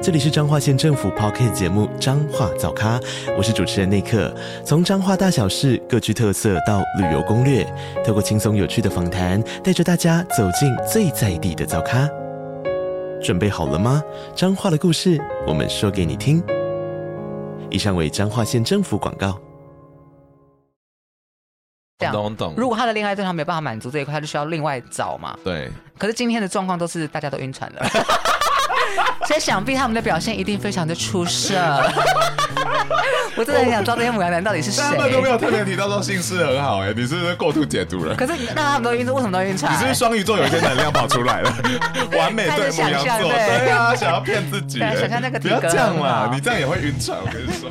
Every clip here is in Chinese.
这里是彰化县政府 Podcast 节目《彰化早咖》，我是主持人内克。从彰化大小事各具特色到旅游攻略，透过轻松有趣的访谈，带着大家走进最在地的早咖。准备好了吗？彰化的故事，我们说给你听。以上为彰化县政府广告。懂懂。如果他的恋爱对象没办法满足这一块，他就需要另外找嘛。对。可是今天的状况都是大家都晕船了。所以想必他们的表现一定非常的出色。我真的很想知道这些母羊男到底是谁。他们都没有特别提到说姓氏很好哎，你是不是过度解读了？可是那他们都晕车，为什么都晕船？你是不是双鱼座有一些能量跑出来了？完美对母羊座，对啊，想要骗自己。想象那个不要这样嘛，你这样也会晕船，我跟你说。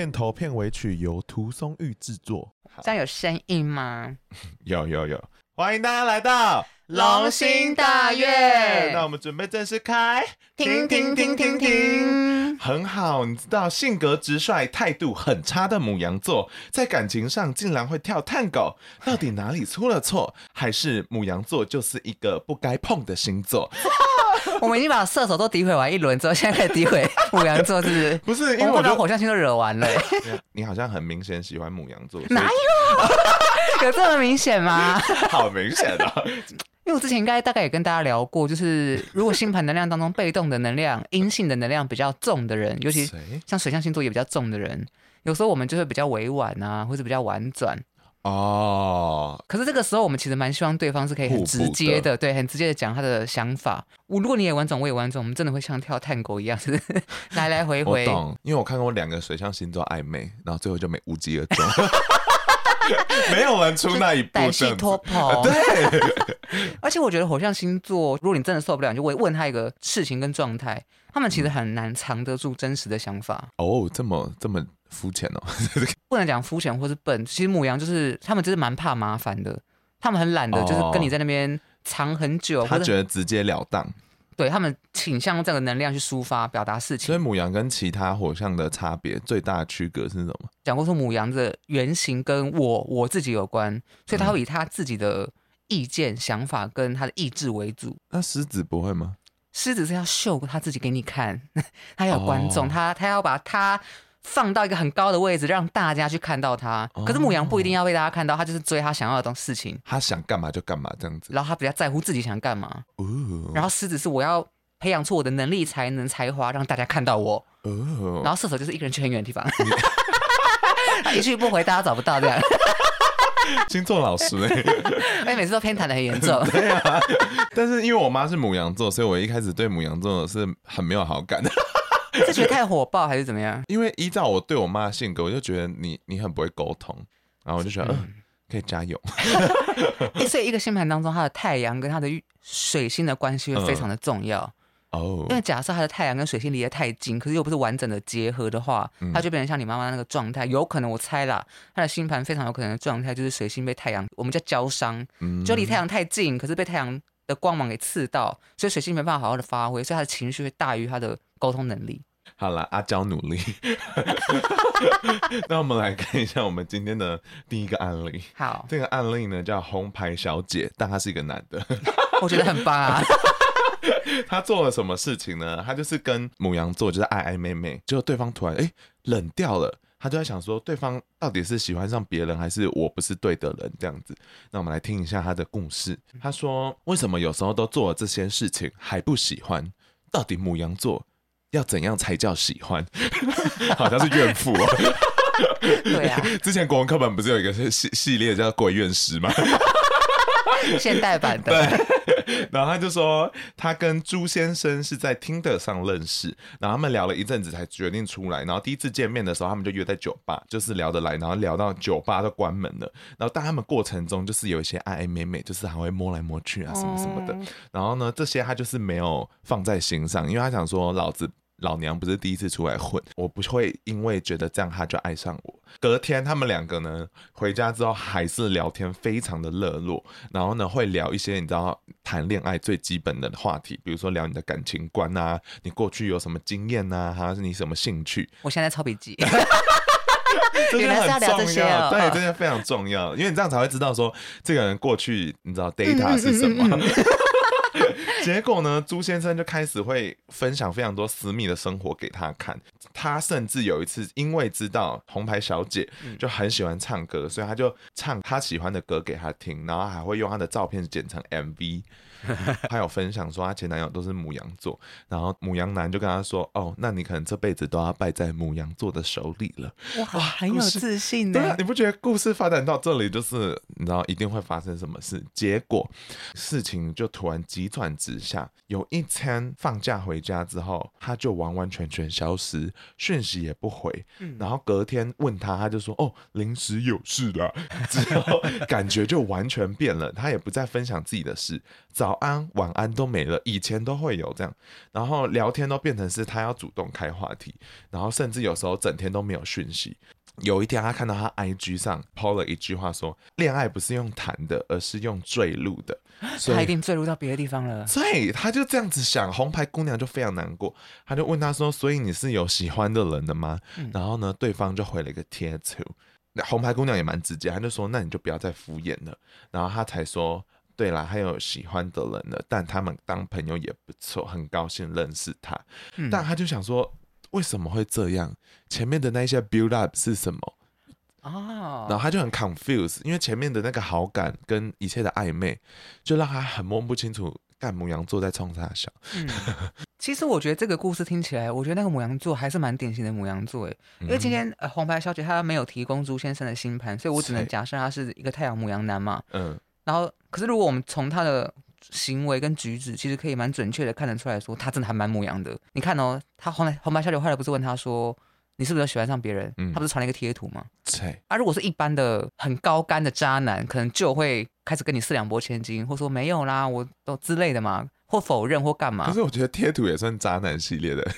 片头片尾曲由涂松玉制作，这样有声音吗？有有有，欢迎大家来到龙心大悦。那我们准备正式开，停停停停停，很好。你知道性格直率、态度很差的母羊座，在感情上竟然会跳探狗，到底哪里出了错？还是母羊座就是一个不该碰的星座？我们已经把射手都诋毁完一轮之后，现在开始诋毁母羊座，是不是？不是，因为我觉得火象星都惹完了。你好像很明显喜欢母羊座，哪有？有这么明显吗？好明显啊！因为我之前应该大概也跟大家聊过，就是如果星盘能量当中被动的能量、阴性的能量比较重的人，尤其像水象星座也比较重的人，有时候我们就会比较委婉啊，或者比较婉转。哦，可是这个时候我们其实蛮希望对方是可以很直接的，对，很直接的讲他的想法。我如果你也婉转，我也婉转，我们真的会像跳探戈一样，是不是？来来回回。我懂，因为我看过两个水象星座暧昧，然后最后就没无疾而终，没有人出那一步，歹戏拖棚。对，而且我觉得火象星座，如果你真的受不了，你就会问他一个事情跟状态，他们其实很难藏得住真实的想法。哦，这么这么。肤浅哦，不能讲肤浅或是笨。其实母羊就是他们，就是蛮怕麻烦的。他们很懒的，就是跟你在那边藏很久。他觉得直截了当，对他们倾向用这个能量去抒发、表达事情。所以母羊跟其他火象的差别最大的区隔是什么？讲过说母羊的原型跟我我自己有关，所以他会以他自己的意见、想法跟他的意志为主。那狮子不会吗？狮子是要秀他自己给你看，他有观众，他他要把他。放到一个很高的位置，让大家去看到他。可是母羊不一定要被大家看到，他就是追他想要的东事情。他想干嘛就干嘛这样子。然后他比较在乎自己想干嘛。哦。然后狮子是我要培养出我的能力、才能、才华，让大家看到我。哦。然后射手就是一个人去很远的地方，一去不回，大家找不到这样。星座老师哎，哎，每次都偏袒的很严重。对啊。但是因为我妈是母羊座，所以我一开始对母羊座是很没有好感的。是觉得太火爆还是怎么样？因为依照我对我妈的性格，我就觉得你你很不会沟通，然后我就觉得嗯、呃，可以加油。所以一个星盘当中，它的太阳跟它的水星的关系会非常的重要哦。因为假设它的太阳跟水星离得太近，可是又不是完整的结合的话，它就变成像你妈妈那个状态。有可能我猜啦，她的星盘非常有可能的状态就是水星被太阳，我们叫焦伤，就离太阳太近，可是被太阳的光芒给刺到，所以水星没办法好好的发挥，所以他的情绪会大于他的沟通能力。好了，阿娇努力。那我们来看一下我们今天的第一个案例。好，这个案例呢叫红牌小姐，但他是一个男的。我觉得很棒啊。他做了什么事情呢？他就是跟母羊座就是爱爱妹妹，结果对方突然哎、欸、冷掉了。他就在想说，对方到底是喜欢上别人，还是我不是对的人这样子？那我们来听一下他的故事。他说，为什么有时候都做了这些事情还不喜欢？到底母羊座？要怎样才叫喜欢？好像是怨妇哦。对啊，之前国文课本不是有一个系系列叫《鬼怨诗》吗？现代版的。对，然后他就说，他跟朱先生是在 Tinder 上认识，然后他们聊了一阵子才决定出来。然后第一次见面的时候，他们就约在酒吧，就是聊得来，然后聊到酒吧都关门了。然后但他们过程中就是有一些暧暧昧昧，就是还会摸来摸去啊什么什么的。然后呢，这些他就是没有放在心上，因为他想说，老子。老娘不是第一次出来混，我不会因为觉得这样他就爱上我。隔天他们两个呢回家之后还是聊天非常的热络，然后呢会聊一些你知道谈恋爱最基本的话题，比如说聊你的感情观啊，你过去有什么经验啊，还是你什么兴趣？我现在抄笔记，这些很重要，对，这些非常重要，因为你这样才会知道说这个人过去你知道 data 是什么。结果呢，朱先生就开始会分享非常多私密的生活给他看。他甚至有一次，因为知道红牌小姐就很喜欢唱歌，所以他就唱他喜欢的歌给他听，然后还会用他的照片剪成 MV。他有分享说，他前男友都是母羊座，然后母羊男就跟他说：“哦，那你可能这辈子都要败在母羊座的手里了。”哇，很有自信的。对啊，你不觉得故事发展到这里，就是你知道一定会发生什么事？结果事情就突然急转直下。有一天放假回家之后，他就完完全全消失，讯息也不回。然后隔天问他，他就说：“哦，临时有事啦。”之后感觉就完全变了，他也不再分享自己的事。早安、晚安都没了，以前都会有这样，然后聊天都变成是他要主动开话题，然后甚至有时候整天都没有讯息。有一天，他看到他 IG 上 PO 了一句话，说：“恋爱不是用谈的，而是用坠入的。”所以他一定坠入到别的地方了。所以他就这样子想，红牌姑娘就非常难过，他就问他说：“所以你是有喜欢的人的吗？”嗯、然后呢，对方就回了一个贴图。那红牌姑娘也蛮直接，他就说：“那你就不要再敷衍了。”然后他才说。对啦，还有喜欢的人了，但他们当朋友也不错，很高兴认识他。嗯、但他就想说，为什么会这样？前面的那些 build up 是什么？哦，然后他就很 confused，因为前面的那个好感跟一切的暧昧，就让他很摸不清楚。干母羊座在冲他笑。嗯，其实我觉得这个故事听起来，我觉得那个牡羊座还是蛮典型的牡羊座诶，因为今天呃红牌小姐她没有提供朱先生的星盘，所以我只能假设他是一个太阳牡羊男嘛。嗯。然后，可是如果我们从他的行为跟举止，其实可以蛮准确的看得出来说，他真的还蛮模样的。你看哦，他红红白小姐后来不是问他说，你是不是喜欢上别人？嗯、他不是传了一个贴图吗？对。啊，如果是一般的很高干的渣男，可能就会开始跟你四两拨千斤，或说没有啦，我都之类的嘛，或否认或干嘛。可是我觉得贴图也算渣男系列的。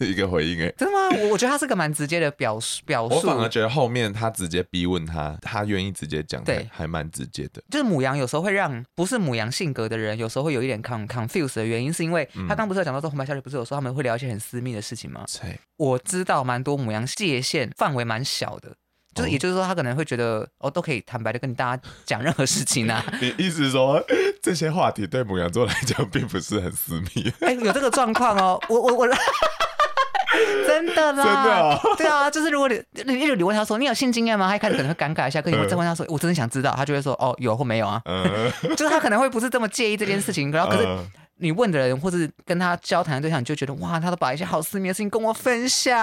一个回应哎，真的吗？我我觉得他是个蛮直接的表述表述。我反而觉得后面他直接逼问他，他愿意直接讲，对，还蛮直接的。就是母羊有时候会让不是母羊性格的人，有时候会有一点 con confuse 的原因，是因为他刚不是有讲到说红白小姐不是有时候他们会聊一些很私密的事情吗？对，我知道蛮多母羊界限范围蛮小的，就是也就是说他可能会觉得哦都可以坦白的跟大家讲任何事情啊。你意思说这些话题对母羊座来讲并不是很私密？哎，有这个状况哦，我我我。真的啦，真的啊，对啊，就是如果你你你问他说你有性经验吗？他一开始可能会尴尬一下，可你再问他说我真的想知道，他就会说哦有或没有啊，就是他可能会不是这么介意这件事情，然后可是你问的人或是跟他交谈的对象，你就觉得哇，他都把一些好私密的事情跟我分享。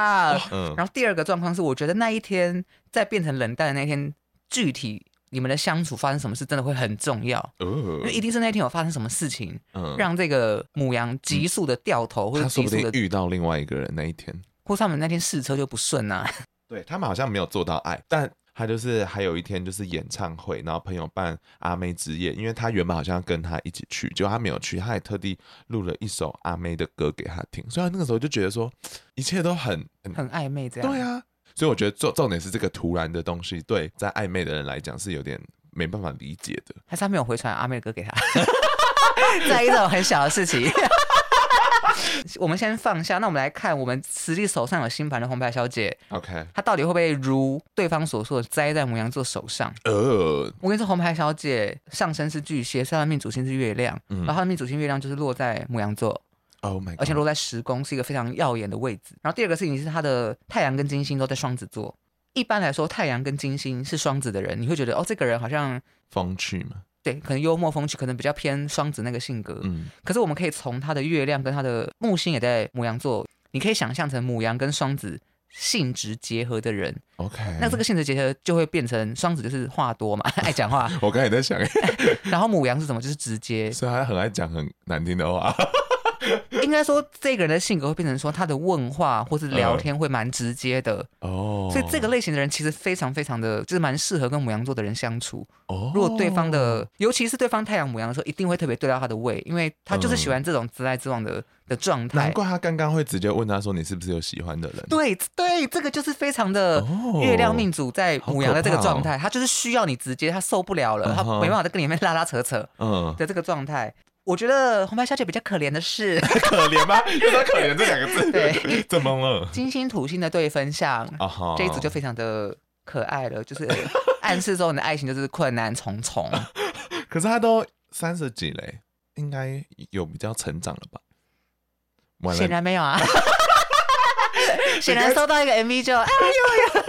然后第二个状况是，我觉得那一天在变成冷淡的那一天，具体。你们的相处发生什么事，真的会很重要，因为一定是那天有发生什么事情，让这个母羊急速的掉头，或者急速的遇到另外一个人那一天，或是他们那天试车就不顺啊。对，他们好像没有做到爱，但他就是还有一天就是演唱会，然后朋友办阿妹之夜，因为他原本好像要跟他一起去，结果他没有去，他还特地录了一首阿妹的歌给他听，所以他那个时候就觉得说一切都很很，很暧昧，这样。对啊。所以我觉得重重点是这个突然的东西，对在暧昧的人来讲是有点没办法理解的。还是他没有回传阿妹的歌给他，在意这种很小的事情。我们先放下，那我们来看我们实力手上有星盘的红牌小姐。OK，她到底会不会如对方所说的栽在母羊座手上？呃，我跟你说，红牌小姐上升是巨蟹，是她的命主星是月亮，嗯、然后她的命主星月亮就是落在母羊座。Oh 而且落在十宫是一个非常耀眼的位置。然后第二个事情是他的太阳跟金星都在双子座。一般来说，太阳跟金星是双子的人，你会觉得哦，这个人好像风趣嘛？对，可能幽默风趣，可能比较偏双子那个性格。嗯。可是我们可以从他的月亮跟他的木星也在母羊座，你可以想象成母羊跟双子性质结合的人。OK，那这个性质结合就会变成双子，就是话多嘛，爱讲话。我刚才也在想，然后母羊是什么？就是直接，所以他很爱讲很难听的话。应该说，这个人的性格会变成说，他的问话或是聊天会蛮直接的哦。所以这个类型的人其实非常非常的，就是蛮适合跟牡羊座的人相处。哦，如果对方的，尤其是对方太阳母羊的时候，一定会特别对到他的胃，因为他就是喜欢这种直来直往的的状态。难怪他刚刚会直接问他说：“你是不是有喜欢的人？”对对，这个就是非常的月亮命主在母羊的这个状态，他就是需要你直接，他受不了了，他没办法再跟你面拉拉扯扯，嗯的这个状态。我觉得红白小姐比较可怜的是，可怜吗？用到“可怜”这两个字，对，怎么了？金星土星的对分相，uh huh. 这一组就非常的可爱了，就是暗示说你的爱情就是困难重重。可是他都三十几嘞，应该有比较成长了吧？显然没有啊，显然收到一个 MV 就哎呦呦。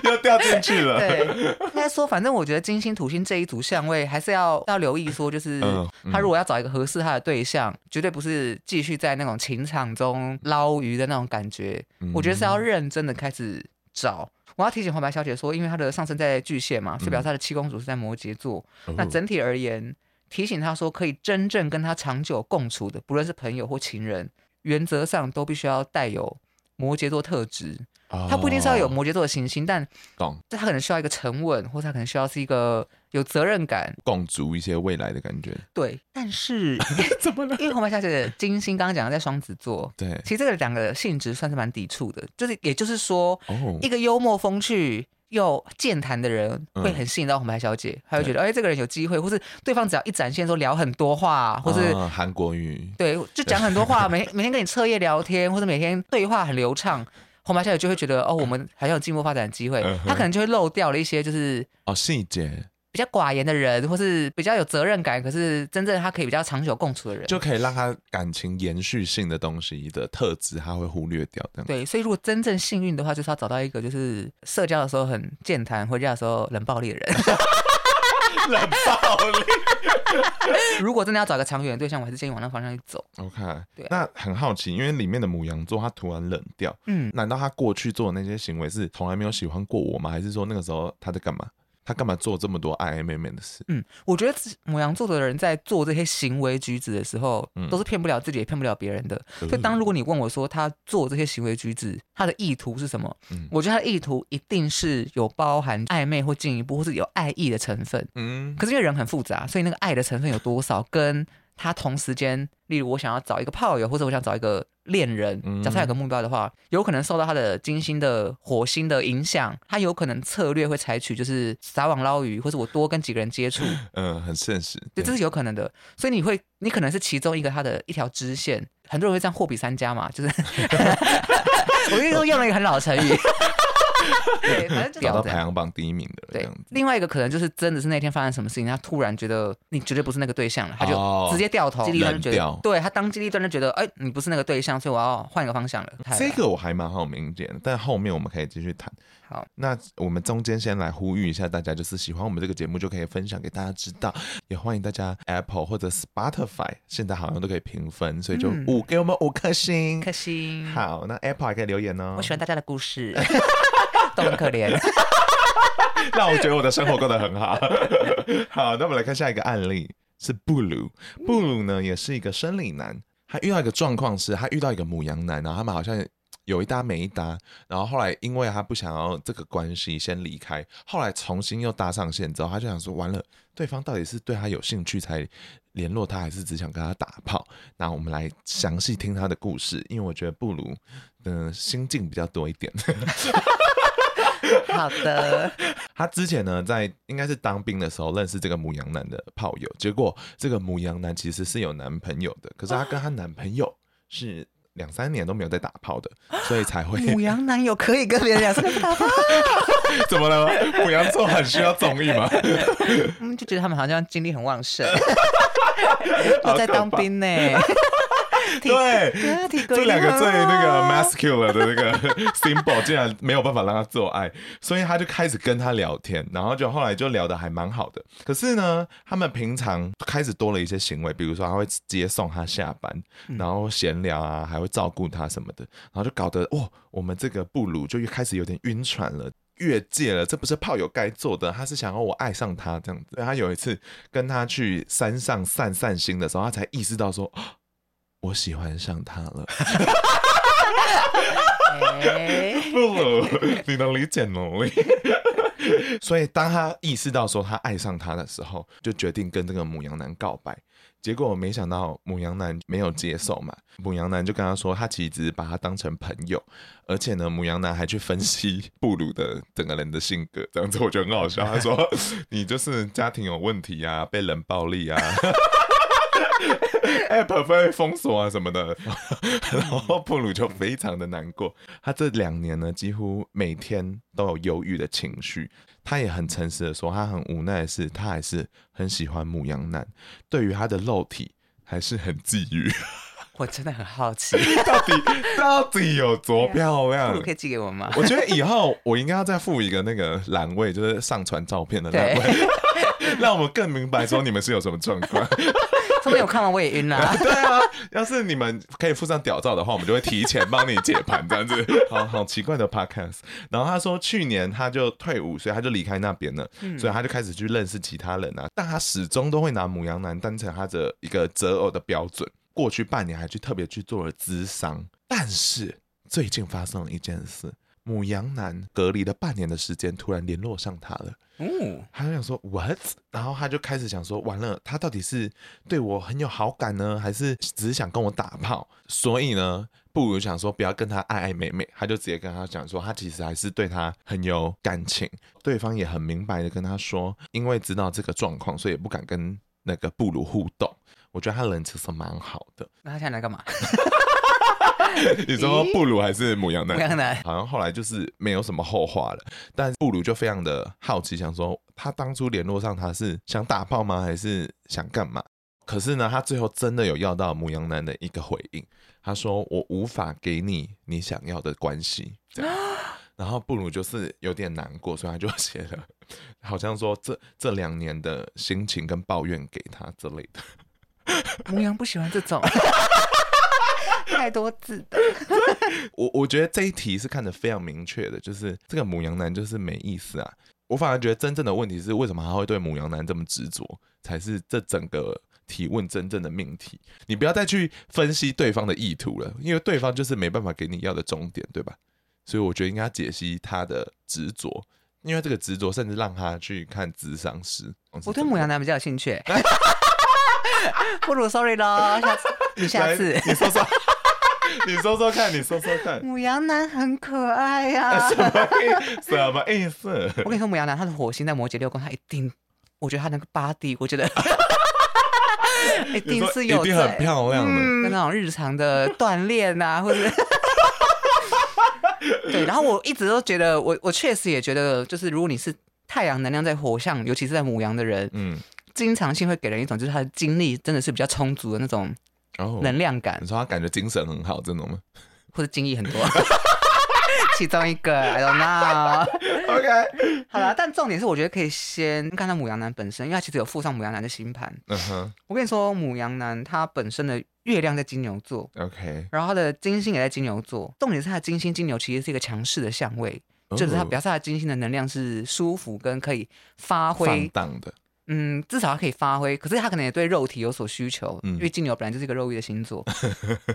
又掉进去了。对，应该说，反正我觉得金星、土星这一组相位还是要要留意，说就是他如果要找一个合适他的对象，绝对不是继续在那种情场中捞鱼的那种感觉。我觉得是要认真的开始找。我要提醒红白小姐说，因为她的上升在巨蟹嘛，所以表示她的七公主是在摩羯座。那整体而言，提醒她说，可以真正跟她长久共处的，不论是朋友或情人，原则上都必须要带有摩羯座特质。他不一定是要有摩羯座的行星，但懂，他可能需要一个沉稳，或者他可能需要是一个有责任感，共筑一些未来的感觉。对，但是 怎么了？因为红白小姐的金星刚刚讲的在双子座，对，其实这个两个性质算是蛮抵触的，就是也就是说，哦、一个幽默风趣又健谈的人会很吸引到红白小姐，她、嗯、会觉得哎，这个人有机会，或是对方只要一展现说聊很多话，或是韩国语，对，就讲很多话，每每天跟你彻夜聊天，或者每天对话很流畅。红白小姐就会觉得哦，我们还有进步发展的机会，他可能就会漏掉了一些就是哦细节比较寡言的人，或是比较有责任感，可是真正他可以比较长久共处的人，就可以让他感情延续性的东西的特质，他会忽略掉的。对，所以如果真正幸运的话，就是要找到一个就是社交的时候很健谈，回家的时候冷暴力的人。冷暴力。如果真的要找个长远的对象，我还是建议往那方向去走。OK，对。那很好奇，因为里面的母羊座他突然冷掉，嗯，难道他过去做的那些行为是从来没有喜欢过我吗？还是说那个时候他在干嘛？他干嘛做这么多暧暧昧昧的事？嗯，我觉得母羊座的人在做这些行为举止的时候，嗯、都是骗不了自己，也骗不了别人的。嗯、所以，当如果你问我说他做这些行为举止，他的意图是什么？嗯、我觉得他的意图一定是有包含暧昧或进一步，或是有爱意的成分。嗯，可是因为人很复杂，所以那个爱的成分有多少，跟他同时间，例如我想要找一个炮友，或者我想找一个。恋人，假设他有个目标的话，有可能受到他的金星的火星的影响，他有可能策略会采取就是撒网捞鱼，或者我多跟几个人接触，嗯，很现实，对，这是有可能的。所以你会，你可能是其中一个他的一条支线，很多人会这样货比三家嘛，就是，我跟你说用了一个很老的成语。对，反正 就找到排行榜第一名的。对，另外一个可能就是真的是那天发生什么事情，他突然觉得你绝对不是那个对象了，他就直接掉头，激励他就觉得，对他当机立断就觉得，哎，你不是那个对象，所以我要换一个方向了。这个我还蛮好明显，但后面我们可以继续谈。好，那我们中间先来呼吁一下大家，就是喜欢我们这个节目就可以分享给大家知道，也欢迎大家 Apple 或者 Spotify 现在好像都可以评分，所以就五给我们五颗星，颗星。好，那 Apple 还可以留言哦。我喜欢大家的故事。都很可怜，那我觉得我的生活过得很好。好，那我们来看下一个案例，是布鲁。布鲁呢，也是一个生理男，他遇到一个状况是，他遇到一个母羊男，然后他们好像有一搭没一搭，然后后来因为他不想要这个关系先离开，后来重新又搭上线之后，他就想说，完了，对方到底是对他有兴趣才联络他，还是只想跟他打炮？那我们来详细听他的故事，因为我觉得布鲁的心境比较多一点。好的，他之前呢，在应该是当兵的时候认识这个母羊男的炮友，结果这个母羊男其实是有男朋友的，可是他跟他男朋友是两三年都没有在打炮的，所以才会母羊男友可以跟别人两三年打炮？怎么了？母羊座很需要综艺吗？嗯，就觉得他们好像精力很旺盛，我在当兵呢。对，这两个最那个啊 masculine 的那个 symbol 竟然没有办法让他做爱，所以他就开始跟他聊天，然后就后来就聊得还蛮好的。可是呢，他们平常开始多了一些行为，比如说他会接送他下班，然后闲聊啊，还会照顾他什么的，然后就搞得哇，我们这个布鲁就又开始有点晕船了。越界了，这不是炮友该做的。他是想要我爱上他这样子。他有一次跟他去山上散散心的时候，他才意识到说，我喜欢上他了。你能理解吗？所以当他意识到说他爱上他的时候，就决定跟这个母羊男告白。结果我没想到母羊男没有接受嘛，母羊男就跟他说，他其实只是把他当成朋友，而且呢，母羊男还去分析布鲁的整个人的性格，这样子我觉得很好笑。他说 你就是家庭有问题啊，被冷暴力啊，App 被封锁啊什么的，然后布鲁就非常的难过。他这两年呢，几乎每天都有忧郁的情绪。他也很诚实的说，他很无奈的是，他还是很喜欢牧羊男，对于他的肉体还是很觊觎。我真的很好奇，到底到底有多漂亮？可以寄给我吗？我觉得以后我应该要再附一个那个栏位，就是上传照片的栏位，让我们更明白说你们是有什么状况。说不定我看完我也晕了、啊。对啊，要是你们可以附上屌照的话，我们就会提前帮你解盘这样子。好好奇怪的 podcast。然后他说，去年他就退伍，所以他就离开那边了，嗯、所以他就开始去认识其他人啊。但他始终都会拿母羊男当成他的一个择偶的标准。过去半年还去特别去做了咨商，但是最近发生了一件事。牡羊男隔离了半年的时间，突然联络上他了。嗯，他就想说 what，然后他就开始想说，完了，他到底是对我很有好感呢，还是只是想跟我打炮？所以呢，不如想说不要跟他爱爱美美，他就直接跟他讲说，他其实还是对他很有感情。对方也很明白的跟他说，因为知道这个状况，所以也不敢跟那个布鲁互动。我觉得他人其实蛮好的。那他现在来干嘛？你说布鲁还是母羊男？母羊男好像后来就是没有什么后话了。但布鲁就非常的好奇，想说他当初联络上他是想打炮吗？还是想干嘛？可是呢，他最后真的有要到母羊男的一个回应。他说：“我无法给你你想要的关系。”这样。然后布鲁就是有点难过，所以他就写了，好像说这这两年的心情跟抱怨给他之类的。母羊不喜欢这种。太多字的，我我觉得这一题是看得非常明确的，就是这个母羊男就是没意思啊。我反而觉得真正的问题是，为什么他会对母羊男这么执着，才是这整个提问真正的命题。你不要再去分析对方的意图了，因为对方就是没办法给你要的终点，对吧？所以我觉得应该解析他的执着，因为这个执着甚至让他去看智商师。我对母羊男比较有兴趣，不如 sorry 咯，下次你下次你说说。你说说看，你说说看。母羊男很可爱呀、啊，什么意思？什么意思？我跟你说，母羊男他的火星在摩羯六宫，他一定，我觉得他那个 body，我觉得 一定是有，一定很漂亮的，嗯、跟那种日常的锻炼啊，或者对。然后我一直都觉得，我我确实也觉得，就是如果你是太阳能量在火象，尤其是在母羊的人，嗯，经常性会给人一种，就是他的精力真的是比较充足的那种。能量感，你说他感觉精神很好，这种吗？或者精力很多，其中一个，I don't know。OK，好了，但重点是，我觉得可以先看到母羊男本身，因为他其实有附上母羊男的星盘。嗯哼，我跟你说，母羊男他本身的月亮在金牛座，OK，然后他的金星也在金牛座。重点是他的金星金牛其实是一个强势的相位，就是他表示他的金星的能量是舒服跟可以发挥放荡的。嗯，至少他可以发挥，可是他可能也对肉体有所需求，嗯、因为金牛本来就是一个肉欲的星座。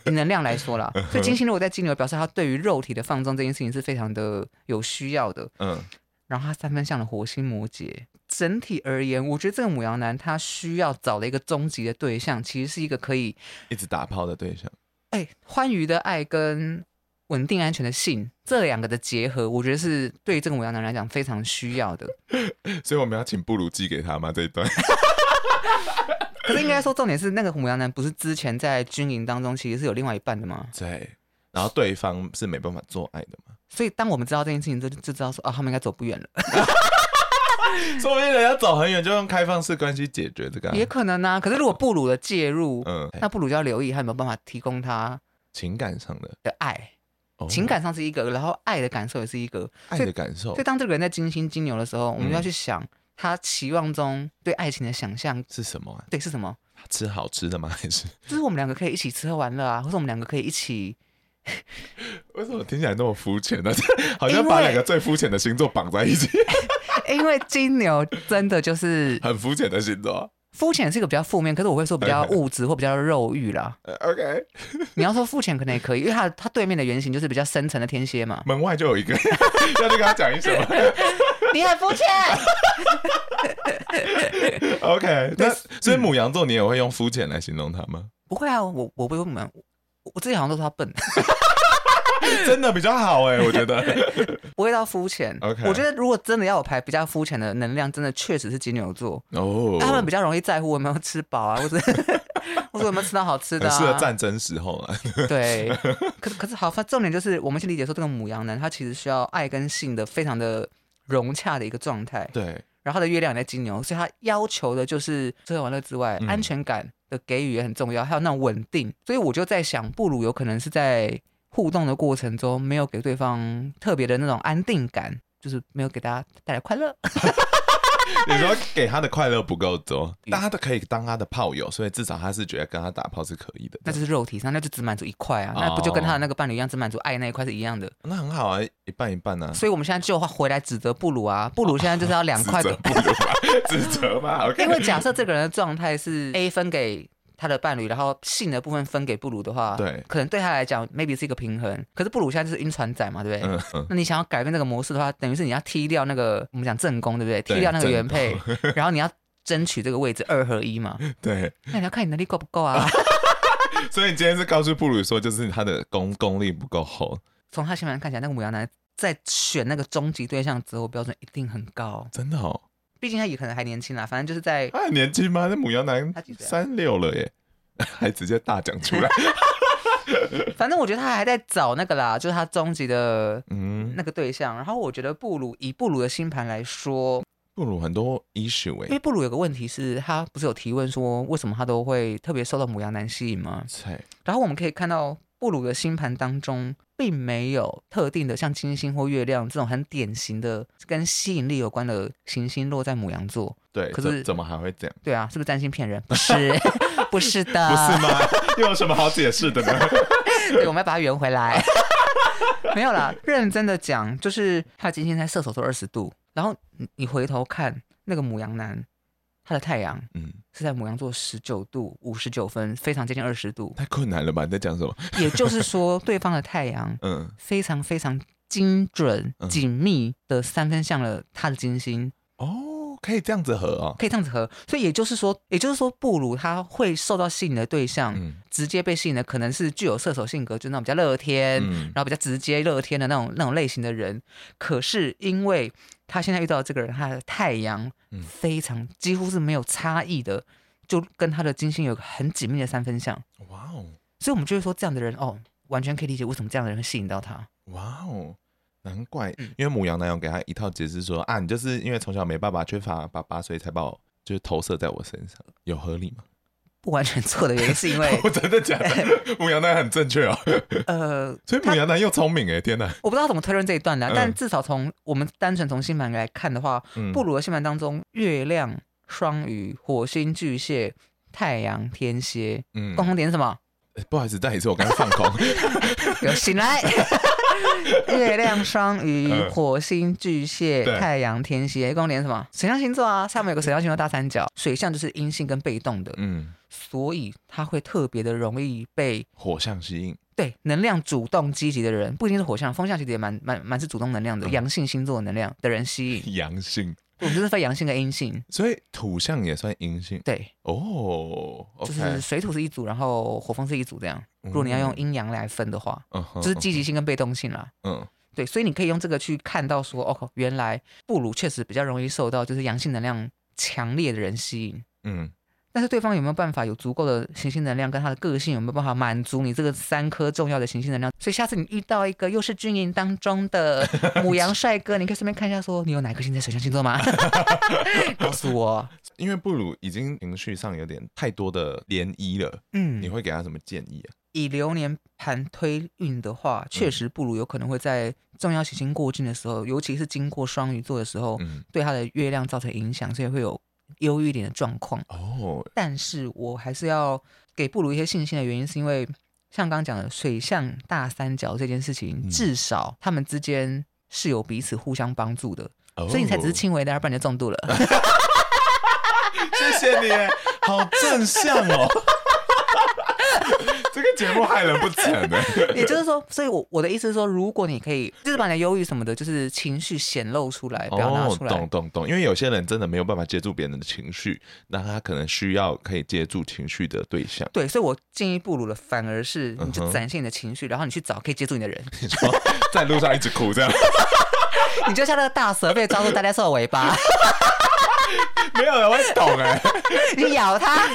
以能量来说啦，所以金星如果在金牛，表示他对于肉体的放纵这件事情是非常的有需要的。嗯，然后他三分像的火星摩羯，整体而言，我觉得这个母羊男他需要找的一个终极的对象，其实是一个可以一直打炮的对象。哎，欢愉的爱跟。稳定安全的性，这两个的结合，我觉得是对于这个母羊男来讲非常需要的。所以我们要请布鲁寄给他吗？这一段？可是应该说，重点是那个母羊男不是之前在军营当中其实是有另外一半的吗？对。然后对方是没办法做爱的嘛？所以当我们知道这件事情，就就知道说，啊，他们应该走不远了。说不定人家走很远就用开放式关系解决这个、啊，也可能啊。可是如果布鲁的介入，嗯，那布鲁就要留意他有没有办法提供他情感上的的爱，哦、情感上是一个，然后爱的感受也是一个，爱的感受。所以当这个人在金星金牛的时候，我们就要去想、嗯、他期望中对爱情的想象是什么、啊？对，是什么？吃好吃的吗？还是就是我们两个可以一起吃喝玩乐啊，或者我们两个可以一起。为什么听起来那么肤浅呢？好像把两个最肤浅的星座绑在一起。因为金牛真的就是很肤浅的星座。肤浅是一个比较负面，可是我会说比较物质或比较肉欲啦。OK，你要说肤浅可能也可以，因为他他对面的原型就是比较深层的天蝎嘛。门外就有一个，要去跟他讲一什么？你很肤浅。OK，那所以母羊座你也会用肤浅来形容他吗？不会啊，我我不用蛮。我自己好像都说他笨，真的比较好哎，我觉得 不会到肤浅。OK，我觉得如果真的要我排比较肤浅的能量，真的确实是金牛座哦。他们比较容易在乎我有没有吃饱啊，或者或者有没有吃到好吃的，啊，适合战争时候啊。对，可是可是好，重点就是我们去理解说，这个母羊男他其实需要爱跟性的非常的融洽的一个状态。对，然后他的月亮也在金牛，所以他要求的就是吃喝玩乐之外，嗯、安全感。的给予也很重要，还有那种稳定，所以我就在想，布鲁有可能是在互动的过程中没有给对方特别的那种安定感，就是没有给大家带来快乐。你说给他的快乐不够多，大家都可以当他的炮友，所以至少他是觉得跟他打炮是可以的。那就是肉体上，那就只满足一块啊，哦、那不就跟他的那个伴侣一样，只满足爱那一块是一样的？那很好啊，一半一半呢、啊。所以我们现在就回来指责布鲁啊，布鲁 现在就是要两块。指责布鲁吗？指责吗？Okay、因为假设这个人的状态是 A 分给。他的伴侣，然后性的部分分给布鲁的话，对，可能对他来讲 maybe 是一个平衡。可是布鲁现在就是晕船仔嘛，对不对？嗯嗯、那你想要改变这个模式的话，等于是你要踢掉那个我们讲正宫，对不对？踢掉那个原配，然后你要争取这个位置二合一嘛。对，那你要看你能力够不够啊。所以你今天是告诉布鲁说，就是他的功功力不够厚。从他新闻看起来，那个母羊男在选那个终极对象择偶标准一定很高。真的哦。毕竟他也可能还年轻啦，反正就是在他很年轻吗？那母羊男三六了耶，还直接大讲出来。反正我觉得他还在找那个啦，就是他终极的嗯那个对象。嗯、然后我觉得布鲁以布鲁的星盘来说，布鲁很多 issue 哎，因为布鲁有个问题是他不是有提问说为什么他都会特别受到母羊男吸引吗？对然后我们可以看到布鲁的星盘当中。并没有特定的像金星或月亮这种很典型的跟吸引力有关的行星落在母羊座。对，可是怎么还会这样？对啊，是不是占星骗人？不 是，不是的，不是吗？又有什么好解释的呢？对，我们要把它圆回来。没有啦，认真的讲，就是他金星在射手座二十度，然后你回头看那个母羊男。他的太阳，嗯，是在母羊座十九度五十九分，非常接近二十度。太困难了吧？你在讲什么？也就是说，对方的太阳，嗯，非常非常精准、紧密的三分向了他的金星。哦，可以这样子合啊？可以这样子合。所以也就是说，也就是说，布鲁他会受到吸引的对象，嗯，直接被吸引的可能是具有射手性格，就是那种比较乐天，嗯，然后比较直接、乐天的那种那种类型的人。可是因为他现在遇到的这个人，他的太阳非常几乎是没有差异的，就跟他的金星有个很紧密的三分相。哇哦！所以我们就会说，这样的人哦，完全可以理解为什么这样的人会吸引到他。哇哦，难怪，因为母羊男友给他一套解释说啊，你就是因为从小没爸爸，缺乏爸爸，所以才把我就是投射在我身上，有合理吗？不完全错的原因 是因为我真的假的？牡羊男很正确哦。呃，所以牡羊男又聪明哎，天哪！我不知道怎么推论这一段的，但至少从我们单纯从星盘来看的话，布鲁的星盘当中，月亮双鱼、火星巨蟹、太阳天蝎，嗯，共同点是什么？不好意思，再一次，我刚刚放空，有醒来。月亮双鱼、火星巨蟹、太阳天蝎，一共连什么？水象星座啊，上面有个水象星座大三角，水象就是阴性跟被动的，嗯。所以他会特别的容易被火象吸引，对，能量主动积极的人，不一定是火象，风象其实也蛮蛮蛮是主动能量的，阳性星座的能量的人吸引。阳性，我们就是分阳性跟阴性，所以土象也算阴性。对，哦，就是水土是一组，然后火风是一组这样。如果你要用阴阳来分的话，就是积极性跟被动性啦。嗯，对，所以你可以用这个去看到说，哦，原来布鲁确实比较容易受到就是阳性能量强烈的人吸引。嗯。但是对方有没有办法有足够的行星能量，跟他的个性有没有办法满足你这个三颗重要的行星能量？所以下次你遇到一个又是军营当中的 母羊帅哥，你可以顺便看一下，说你有哪颗星在水象星座吗？告诉我。因为布鲁已经情绪上有点太多的涟漪了，嗯，你会给他什么建议啊？以流年盘推运的话，确实布鲁有可能会在重要行星过境的时候，尤其是经过双鱼座的时候，嗯，对他的月亮造成影响，所以会有忧郁一点的状况。哦，但是我还是要给布鲁一些信心的原因，是因为像刚刚讲的水象大三角这件事情，嗯，至少他们之间是有彼此互相帮助的，哦，所以你才只是轻微的，要不然就重度了。谢谢你，好正向哦。这个节目害人不浅呢。也就是说，所以我我的意思是说，如果你可以，就是把你的忧郁什么的，就是情绪显露出来，不要拿出来。哦，懂懂懂。因为有些人真的没有办法接住别人的情绪，那他可能需要可以接住情绪的对象。对，所以我进一步鲁的反而是，你就展现你的情绪，然后你去找可以接住你的人。你 说在路上一直哭这样，你就像那个大蛇被抓住大家受尾巴。没有人会懂哎，你咬它，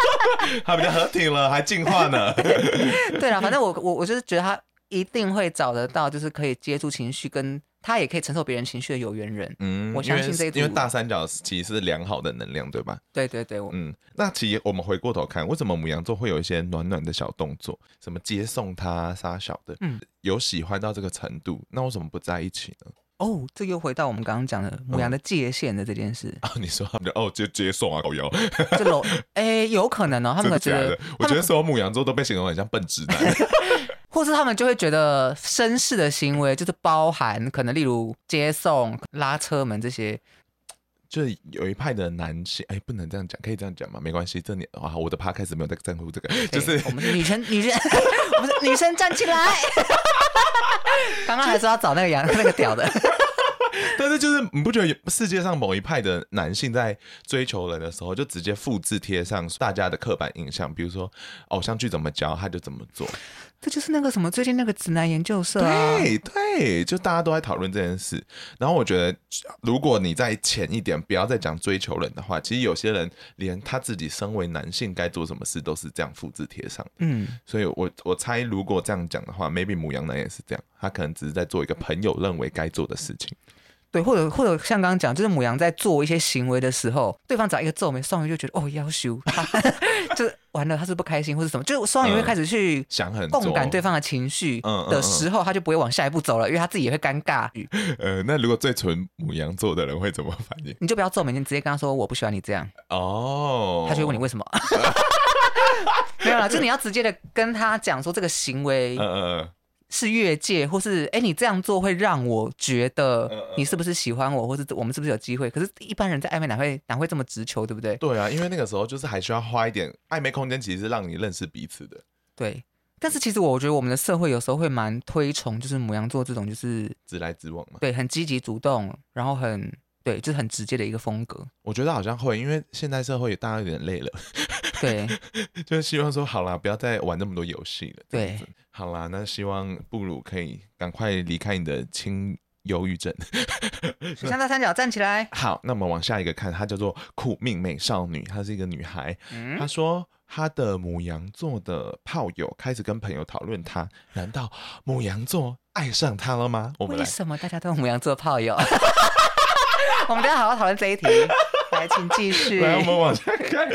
它比较合体了，还进化呢。对了，反正我我我就是觉得他一定会找得到，就是可以接触情绪，跟他也可以承受别人情绪的有缘人。嗯，我相信这一因为大三角其实是良好的能量，对吧？对对对，嗯。那其实我们回过头看，为什么牡羊座会有一些暖暖的小动作，什么接送他、杀小的，嗯，有喜欢到这个程度，那为什么不在一起呢？哦，这又回到我们刚刚讲的母羊的界限的这件事哦！你说他们就哦接接送啊，狗腰，这种哎有可能哦，他们会觉得，的我觉得所有母羊座都被形容很像笨直男，或是他们就会觉得绅士的行为就是包含可能例如接送、拉车门这些，就有一派的男性哎，不能这样讲，可以这样讲吗？没关系，这年啊，我的 podcast 没有在在乎这个，就是我们是女生，女生，我们是女生站起来。刚刚还说要找那个羊那个屌的，但是就是你不觉得世界上某一派的男性在追求人的时候，就直接复制贴上大家的刻板印象，比如说偶像剧怎么教他就怎么做，这就是那个什么最近那个直男研究社啊，对对，就大家都在讨论这件事。然后我觉得，如果你再浅一点，不要再讲追求人的话，其实有些人连他自己身为男性该做什么事都是这样复制贴上。嗯，所以我我猜如果这样讲的话，maybe 母羊男也是这样。他可能只是在做一个朋友认为该做的事情，对，或者或者像刚刚讲，就是母羊在做一些行为的时候，对方只要一个皱眉，双鱼就觉得哦，要羞，就是完了，他是不开心或者什么，就双鱼会开始去想很共感对方的情绪的时候，他就不会往下一步走了，因为他自己也会尴尬。呃，那如果最纯母羊座的人会怎么反应？你就不要皱眉，你直接跟他说我不喜欢你这样哦，他就会问你为什么。没有啦，就你要直接的跟他讲说这个行为，嗯嗯。是越界，或是哎、欸，你这样做会让我觉得你是不是喜欢我，或是我们是不是有机会？可是，一般人在暧昧哪会哪会这么直球，对不对？对啊，因为那个时候就是还需要花一点暧昧空间，其实是让你认识彼此的。对，但是其实我觉得我们的社会有时候会蛮推崇，就是母羊座这种就是直来直往嘛。对，很积极主动，然后很对，就是很直接的一个风格。我觉得好像会，因为现代社会大家有点累了。对，就是希望说好啦，不要再玩那么多游戏了。对，好啦，那希望布鲁可以赶快离开你的轻忧郁症。水象大三角站起来。好，那我们往下一个看，她叫做苦命美少女，她是一个女孩。嗯，她说她的母羊座的炮友开始跟朋友讨论她，难道母羊座爱上她了吗？我们来，为什么大家都有母羊座炮友？我们等下好好讨论这一题。来，请继续。来，我们往下看。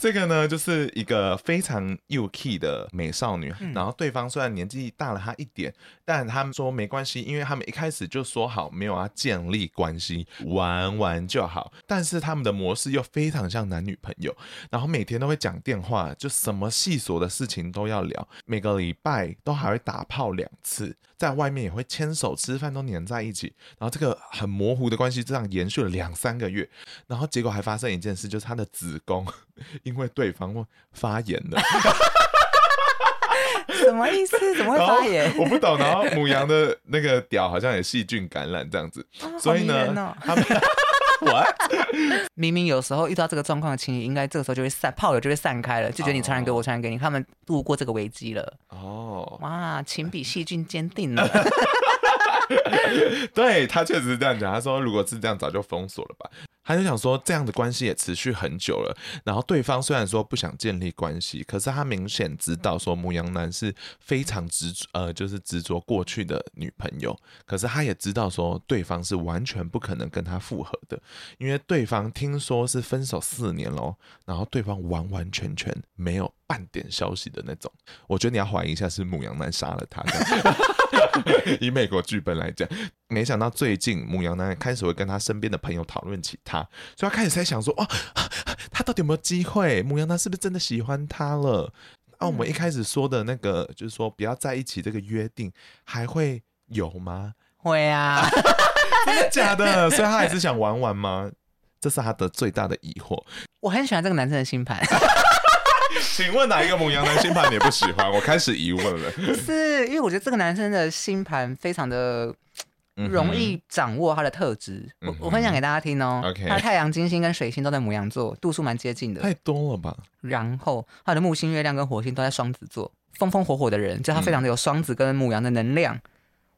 这个呢，就是一个非常幼 key 的美少女。嗯、然后对方虽然年纪大了她一点，但他们说没关系，因为他们一开始就说好没有要建立关系，玩玩就好。但是他们的模式又非常像男女朋友，然后每天都会讲电话，就什么细琐的事情都要聊。每个礼拜都还会打炮两次，在外面也会牵手吃饭，都黏在一起。然后这个很模糊的关系这样延续了两三个月，然后。结果还发生一件事，就是他的子宫 因为对方发炎了。什么意思？怎么会发炎？我不懂。然后母羊的那个屌好像有细菌感染这样子，哦、所以呢，哦、他们 What? 明明有时候遇到这个状况的情侣，应该这个时候就会散炮友就会散开了，就觉得你传染给我，传染给你，他们度过这个危机了。哦，哇，情比细菌坚定了。对，他确实是这样讲，他说如果是这样，早就封锁了吧。他就想说，这样的关系也持续很久了。然后对方虽然说不想建立关系，可是他明显知道说牧羊男是非常执，呃，就是执着过去的女朋友。可是他也知道说对方是完全不可能跟他复合的，因为对方听说是分手四年咯，然后对方完完全全没有半点消息的那种。我觉得你要怀疑一下是牧羊男杀了他。以美国剧本来讲，没想到最近母羊男开始会跟他身边的朋友讨论起他。所以他开始在想说，哦，他到底有没有机会？母羊男是不是真的喜欢他了？啊，我们一开始说的那个，就是说不要在一起这个约定，还会有吗？会啊，真的假的？所以他还是想玩玩吗？这是他的最大的疑惑。我很喜欢这个男生的星盘。请问哪一个母羊男星盘你不喜欢？我开始疑问了。不是，因为我觉得这个男生的星盘非常的。容易掌握他的特质，嗯、我我分享给大家听哦。Okay 他的太阳、金星跟水星都在母羊座，度数蛮接近的。太多了吧？然后他的木星、月亮跟火星都在双子座，风风火火的人，就他非常的有双子跟母羊的能量。嗯、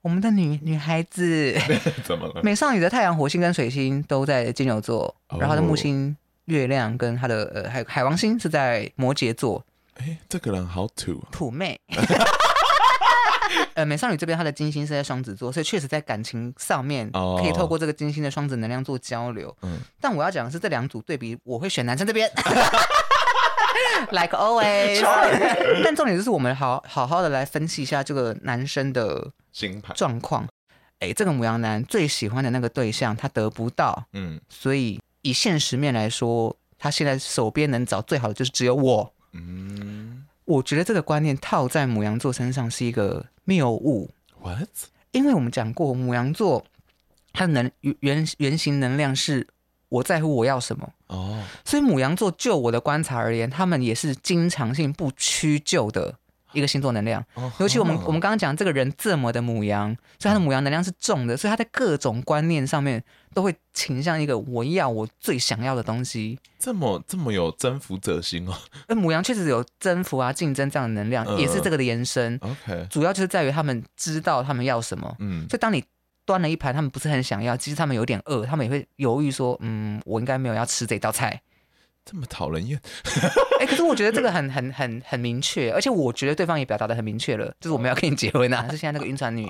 我们的女女孩子 怎么了？美少女的太阳、火星跟水星都在金牛座，哦、然后他的木星、月亮跟他的呃海海王星是在摩羯座。哎，这个人好土啊土妹。呃，美少女这边她的金星是在双子座，所以确实在感情上面可以透过这个金星的双子能量做交流。嗯，但我要讲的是这两组对比，我会选男生这边，like always。但重点就是我们好好好的来分析一下这个男生的星盘状况。哎，这个母羊男最喜欢的那个对象他得不到，嗯，所以以现实面来说，他现在手边能找最好的就是只有我，嗯。我觉得这个观念套在母羊座身上是一个谬误。What？因为我们讲过，母羊座它的能原原型能量是我在乎我要什么哦，所以母羊座就我的观察而言，他们也是经常性不屈就的。一个星座能量，尤其我们我们刚刚讲这个人这么的母羊，所以他的母羊能量是重的，所以他在各种观念上面都会倾向一个我要我最想要的东西。这么这么有征服者心哦。那母羊确实有征服啊、竞争这样的能量，也是这个的延伸。OK，主要就是在于他们知道他们要什么。嗯，所以当你端了一盘他们不是很想要，其实他们有点饿，他们也会犹豫说，嗯，我应该没有要吃这道菜。这么讨人厌，哎、欸，可是我觉得这个很很很很明确，而且我觉得对方也表达的很明确了，就是我们要跟你结婚啊，是现在那个晕船女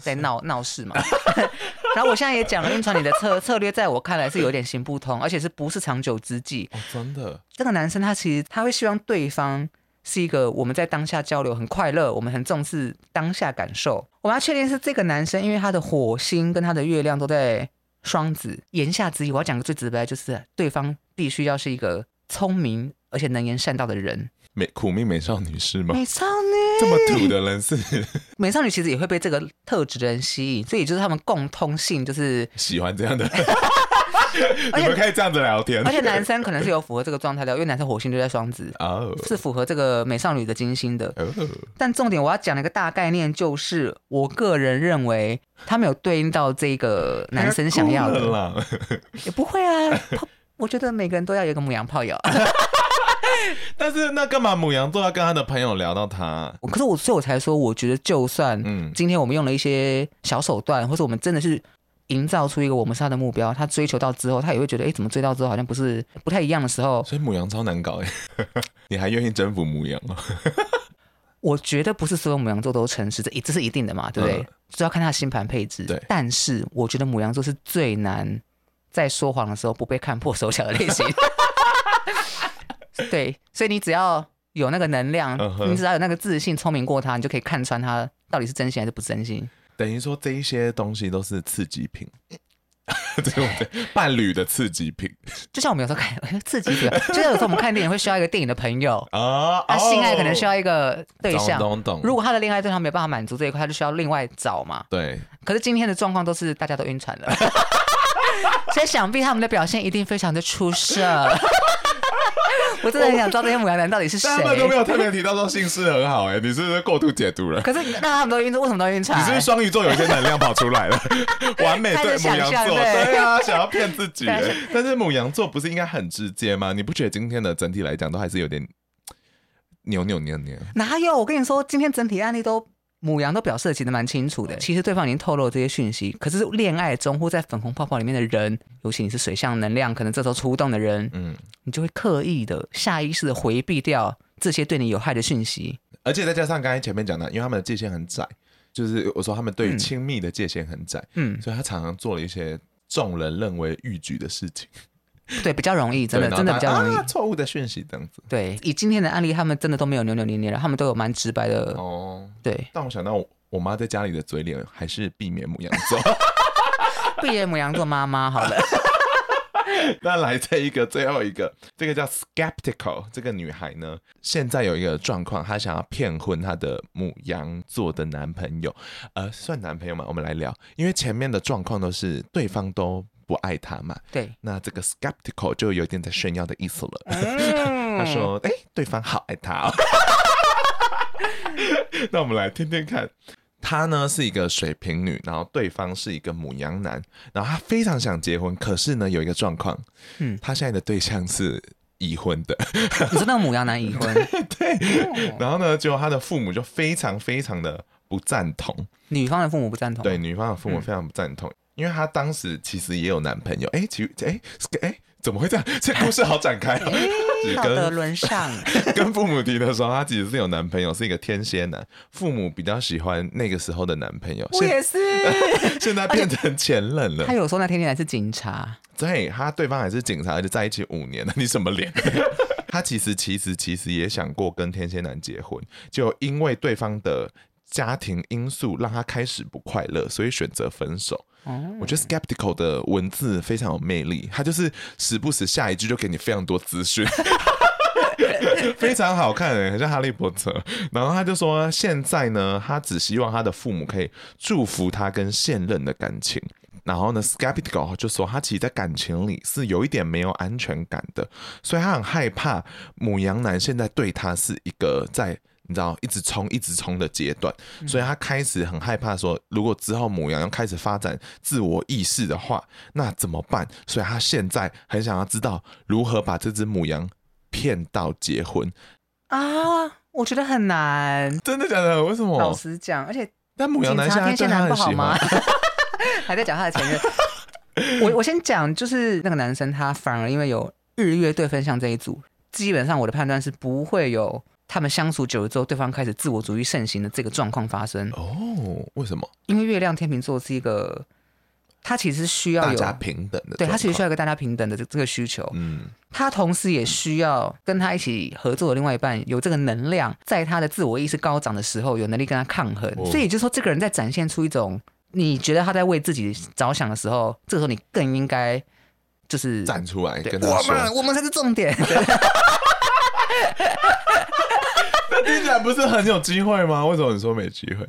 在闹闹事嘛。然后我现在也讲了晕船女的策策略，在我看来是有点行不通，而且是不是长久之计？哦，真的，这个男生他其实他会希望对方是一个我们在当下交流很快乐，我们很重视当下感受。我们要确定是这个男生，因为他的火星跟他的月亮都在。双子，言下之意，我要讲个最直白，就是对方必须要是一个聪明而且能言善道的人。美苦命美少女是吗？美少女这么土的人是 美少女，其实也会被这个特质的人吸引，所以就是他们共通性就是喜欢这样的。你们可以这样子聊天，而且男生可能是有符合这个状态的，因为男生火星就在双子，oh. 是符合这个美少女的金星的。Oh. 但重点我要讲的一个大概念就是，我个人认为他们有对应到这个男生想要的，也不会啊。我觉得每个人都要有一个母羊炮友。但是那干嘛母羊座要跟他的朋友聊到他？可是我所以我才说，我觉得就算嗯，今天我们用了一些小手段，或者我们真的是。营造出一个我们是他的目标，他追求到之后，他也会觉得，哎，怎么追到之后好像不是不太一样的时候。所以母羊超难搞哎，你还愿意征服母羊吗？我觉得不是所有母羊座都诚实，这这是一定的嘛，对不对？就、嗯、要看他的星盘配置。对，但是我觉得母羊座是最难在说谎的时候不被看破手脚的类型。对，所以你只要有那个能量，你只要有那个自信，聪明过他，你就可以看穿他到底是真心还是不真心。等于说这一些东西都是刺激品，对不对？伴侣的刺激品，就像我们有时候看 刺激品，就像有时候我们看电影会需要一个电影的朋友啊，他性爱可能需要一个对象，懂懂。如果他的恋爱对象没有办法满足这一块，他就需要另外找嘛。对。可是今天的状况都是大家都晕船了，所以想必他们的表现一定非常的出色。我真的很想知道这些母羊男到底是谁？他们都没有特别提到说姓氏很好哎、欸，你是不是过度解读了？可是那他们都晕车，为什么都晕船？你是不是双鱼座有一些能量跑出来了？完美对母羊座，对啊，想要骗自己。但是母羊座不是应该很直接吗？你不觉得今天的整体来讲都还是有点扭扭捏捏？哪有？我跟你说，今天整体案例都牡羊都表示的其实蛮清楚的，其实对方已经透露了这些讯息，可是恋爱中或在粉红泡泡里面的人，尤其你是水象能量，可能这时候出动的人，嗯，你就会刻意的、下意识的回避掉这些对你有害的讯息，而且再加上刚才前面讲的，因为他们的界限很窄，就是我说他们对于亲密的界限很窄，嗯，所以他常常做了一些众人认为逾矩的事情。对，比较容易，真的真的比较容易错误的讯息这样子。对，以今天的案例，他们真的都没有扭扭捏捏了，他们都有蛮直白的。哦，对。但我想到我妈在家里的嘴脸，还是避免母羊座，避免母羊座妈妈好了。那来这一个最后一个，这个叫 skeptical 这个女孩呢，现在有一个状况，她想要骗婚她的母羊座的男朋友，呃，算男朋友嘛？我们来聊，因为前面的状况都是对方都。不爱他嘛？对，那这个 skeptical 就有点在炫耀的意思了。嗯、他说：“哎、欸，对方好爱他哦。”那我们来听听看，他呢是一个水瓶女，然后对方是一个母羊男，然后他非常想结婚，可是呢有一个状况，嗯，他现在的对象是已婚的。你说那个母羊男已婚？对。然后呢，结果他的父母就非常非常的不赞同，女方的父母不赞同。对，女方的父母非常不赞同。嗯因为她当时其实也有男朋友，哎，其实哎哎，怎么会这样？这故事好展开哦。道德沦丧。跟父母提的时候，她其实是有男朋友，是一个天蝎男。父母比较喜欢那个时候的男朋友。我也是。现在变成前任了。他有说那天蝎男是警察。对，他对方还是警察，而且在一起五年了。你什么脸？他其实其实其实也想过跟天蝎男结婚，就因为对方的家庭因素让他开始不快乐，所以选择分手。我觉得 skeptical 的文字非常有魅力，他就是时不时下一句就给你非常多资讯，非常好看，很像哈利波特。然后他就说，现在呢，他只希望他的父母可以祝福他跟现任的感情。然后呢，skeptical 就说他其实，在感情里是有一点没有安全感的，所以他很害怕母羊男现在对他是一个在。你知道一直冲一直冲的阶段，所以他开始很害怕说，如果之后母羊要开始发展自我意识的话，那怎么办？所以他现在很想要知道如何把这只母羊骗到结婚啊！我觉得很难，真的假的？为什么？老实讲，而且但母羊男现在对他很喜欢吗？还在讲他的前任。我我先讲，就是那个男生他反而因为有日月对分相这一组，基本上我的判断是不会有。他们相处久了之后，对方开始自我主义盛行的这个状况发生哦？为什么？因为月亮天秤座是一个，他其实需要有大家平等的，对，他其实需要一个大家平等的这这个需求。嗯，他同时也需要跟他一起合作的另外一半有这个能量，在他的自我意识高涨的时候，有能力跟他抗衡。哦、所以也就是说，这个人在展现出一种你觉得他在为自己着想的时候，这个时候你更应该就是站出来跟他说，我们我们才是重点。听起来不是很有机会吗？为什么你说没机会？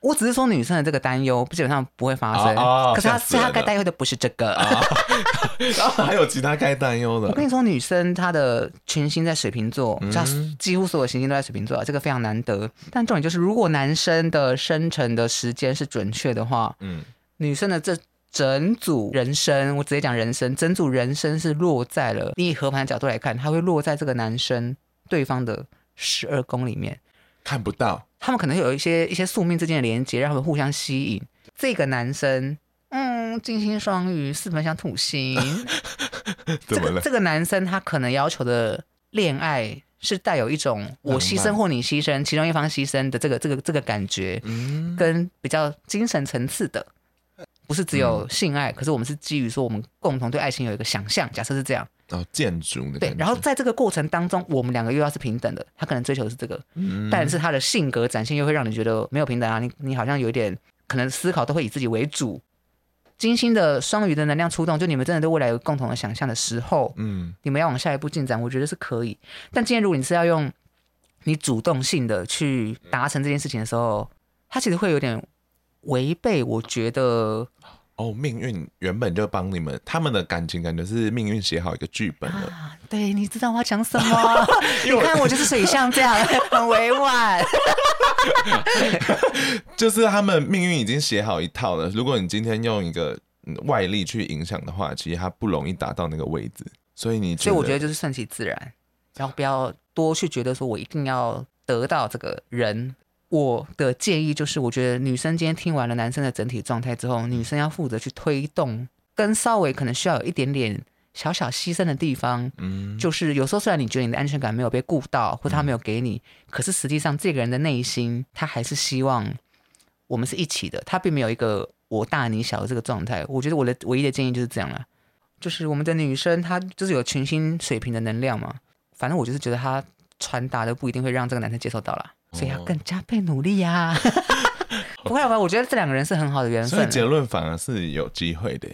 我只是说女生的这个担忧基本上不会发生，哦哦、可是她是她该担忧的不是这个，然后、哦、还有其他该担忧的。我跟你说，女生她的群星在水瓶座，她几乎所有行星都在水瓶座啊，这个非常难得。但重点就是，如果男生的生辰的时间是准确的话，嗯，女生的这整组人生，我直接讲人生，整组人生是落在了你以合盘的角度来看，它会落在这个男生对方的。十二宫里面看不到，他们可能有一些一些宿命之间的连接，让他们互相吸引。这个男生，嗯，金星双鱼，四分像土星，怎么了？这个这个男生他可能要求的恋爱是带有一种我牺牲或你牺牲，其中一方牺牲的这个这个这个感觉，嗯，跟比较精神层次的。不是只有性爱，嗯、可是我们是基于说我们共同对爱情有一个想象，假设是这样。哦，建筑的对，然后在这个过程当中，我们两个又要是平等的，他可能追求的是这个，嗯、但是他的性格展现又会让你觉得没有平等啊，你你好像有一点可能思考都会以自己为主。金星的双鱼的能量出动，就你们真的对未来有共同的想象的时候，嗯，你们要往下一步进展，我觉得是可以。但今天如果你是要用你主动性的去达成这件事情的时候，他其实会有点。违背，我觉得哦，命运原本就帮你们，他们的感情感觉是命运写好一个剧本了。啊、对，你知道我要讲什么？你看我就是水象这样，很委婉。就是他们命运已经写好一套了。如果你今天用一个外力去影响的话，其实他不容易达到那个位置。所以你，所以我觉得就是顺其自然，然后不要多去觉得说我一定要得到这个人。我的建议就是，我觉得女生今天听完了男生的整体状态之后，女生要负责去推动，跟稍微可能需要有一点点小小牺牲的地方。嗯，就是有时候虽然你觉得你的安全感没有被顾到，或他没有给你，可是实际上这个人的内心他还是希望我们是一起的，他并没有一个我大你小的这个状态。我觉得我的唯一的建议就是这样了，就是我们的女生她就是有群星水平的能量嘛，反正我就是觉得她传达的不一定会让这个男生接受到啦。所以要更加倍努力呀、啊！不会吧？我觉得这两个人是很好的缘分。所以结论反而是有机会的。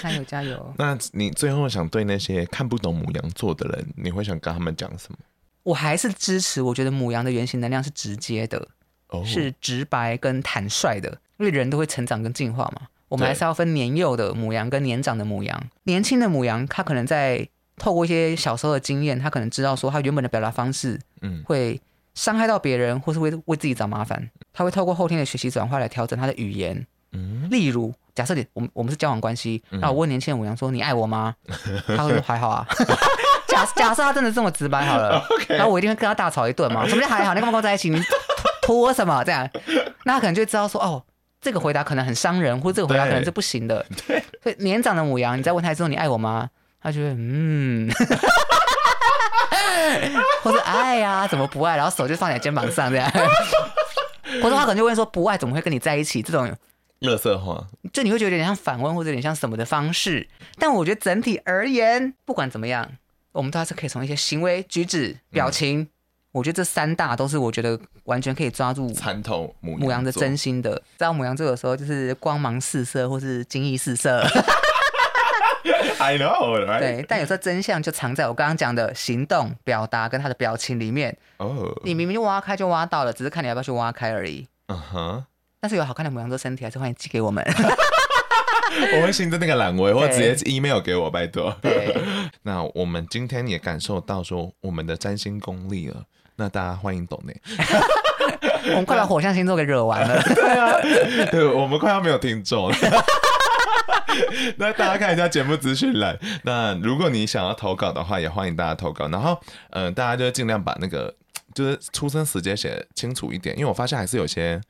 加油加油！那你最后想对那些看不懂母羊座的人，你会想跟他们讲什么？我还是支持，我觉得母羊的原型能量是直接的，哦、是直白跟坦率的，因为人都会成长跟进化嘛。我们还是要分年幼的母羊跟年长的母羊。年轻的母羊，他可能在透过一些小时候的经验，他可能知道说他原本的表达方式，嗯，会。伤害到别人，或是为为自己找麻烦，他会透过后天的学习转化来调整他的语言。嗯，例如，假设你我们我们是交往关系，那、嗯、我问年轻人牡羊说：“你爱我吗？” 他会说：“还好啊。假”假假设他真的这么直白好了.然后我一定会跟他大吵一顿嘛？什么叫还好？你干嘛跟我在一起？你图我什么？这样，那他可能就知道说：“哦，这个回答可能很伤人，或者这个回答可能是不行的。”对，所以年长的母羊，你再问他之后：“你爱我吗？”他就会嗯。或者爱呀、啊，怎么不爱？然后手就放在肩膀上这样。或者他可能就问说不爱怎么会跟你在一起？这种乐色话，就你会觉得有点像反问，或者有点像什么的方式。但我觉得整体而言，不管怎么样，我们都还是可以从一些行为举止、表情，嗯、我觉得这三大都是我觉得完全可以抓住参透母羊的真心的。知道牡羊座有时候就是光芒四射，或是惊异四射。I know，、right? 对，但有时候真相就藏在我刚刚讲的行动、表达跟他的表情里面。哦，oh. 你明明就挖开就挖到了，只是看你要不要去挖开而已。嗯哼、uh，huh. 但是有好看的母羊座身体，还是欢迎寄给我们。我会新增那个栏位，或直接 email 给我，拜托。对，那我们今天也感受到说我们的占星功力了，那大家欢迎懂内。我们快把火象星座给惹完了。对啊，对，我们快要没有听众了。那大家看一下节目资讯栏。那如果你想要投稿的话，也欢迎大家投稿。然后，嗯、呃，大家就尽量把那个就是出生时间写清楚一点，因为我发现还是有些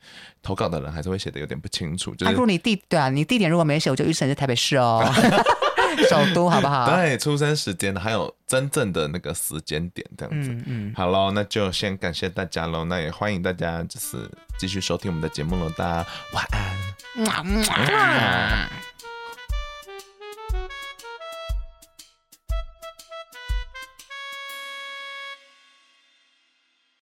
投稿的人还是会写的有点不清楚。就是，啊、如果你地对啊，你地点如果没写，我就预设是台北市哦，首都好不好？对，出生时间还有真正的那个时间点这样子。嗯，嗯好喽，那就先感谢大家喽。那也欢迎大家就是继续收听我们的节目喽。大家晚安。嗯嗯嗯